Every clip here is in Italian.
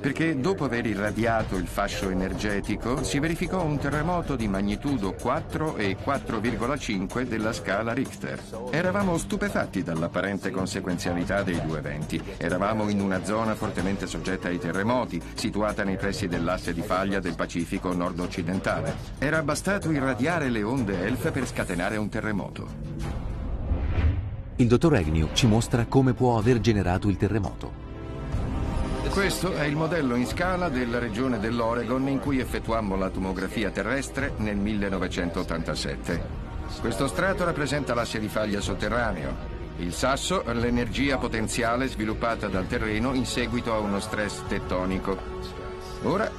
perché dopo aver irradiato il fascio energetico si verificò un terremoto di magnitudo 4 e 4,5 della scala Richter. Eravamo stupefatti dall'apparente conseguenzialità dei due eventi. Eravamo in una zona fortemente soggetta ai terremoti, situata nei pressi dell'asse di faglia del Pacifico nord-occidentale. Era bastato irradiare le onde ELF per scatenare un terremoto. Il dottor Agnew ci mostra come può aver generato il terremoto. Questo è il modello in scala della regione dell'Oregon in cui effettuammo la tomografia terrestre nel 1987. Questo strato rappresenta l'asse di faglia sotterraneo. Il sasso, l'energia potenziale sviluppata dal terreno in seguito a uno stress tettonico. Ora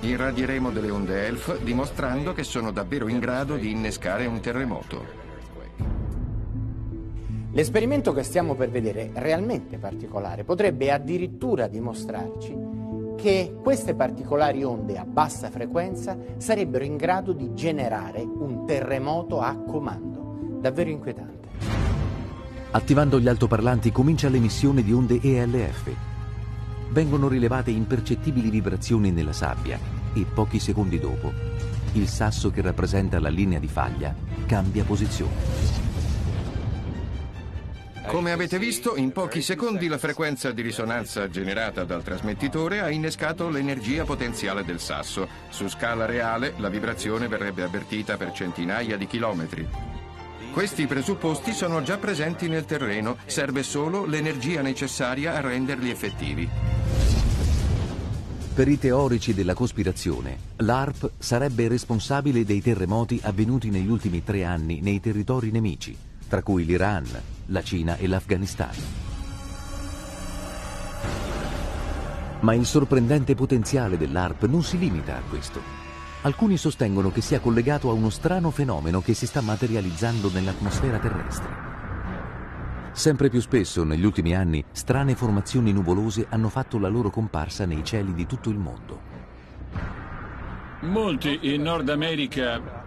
irradieremo delle onde ELF dimostrando che sono davvero in grado di innescare un terremoto. L'esperimento che stiamo per vedere è realmente particolare, potrebbe addirittura dimostrarci che queste particolari onde a bassa frequenza sarebbero in grado di generare un terremoto a comando, davvero inquietante. Attivando gli altoparlanti comincia l'emissione di onde ELF. Vengono rilevate impercettibili vibrazioni nella sabbia e pochi secondi dopo il sasso che rappresenta la linea di faglia cambia posizione. Come avete visto, in pochi secondi la frequenza di risonanza generata dal trasmettitore ha innescato l'energia potenziale del sasso. Su scala reale la vibrazione verrebbe avvertita per centinaia di chilometri. Questi presupposti sono già presenti nel terreno, serve solo l'energia necessaria a renderli effettivi. Per i teorici della cospirazione, l'ARP sarebbe responsabile dei terremoti avvenuti negli ultimi tre anni nei territori nemici, tra cui l'Iran, la Cina e l'Afghanistan. Ma il sorprendente potenziale dell'ARP non si limita a questo. Alcuni sostengono che sia collegato a uno strano fenomeno che si sta materializzando nell'atmosfera terrestre. Sempre più spesso, negli ultimi anni, strane formazioni nuvolose hanno fatto la loro comparsa nei cieli di tutto il mondo. Molti in Nord America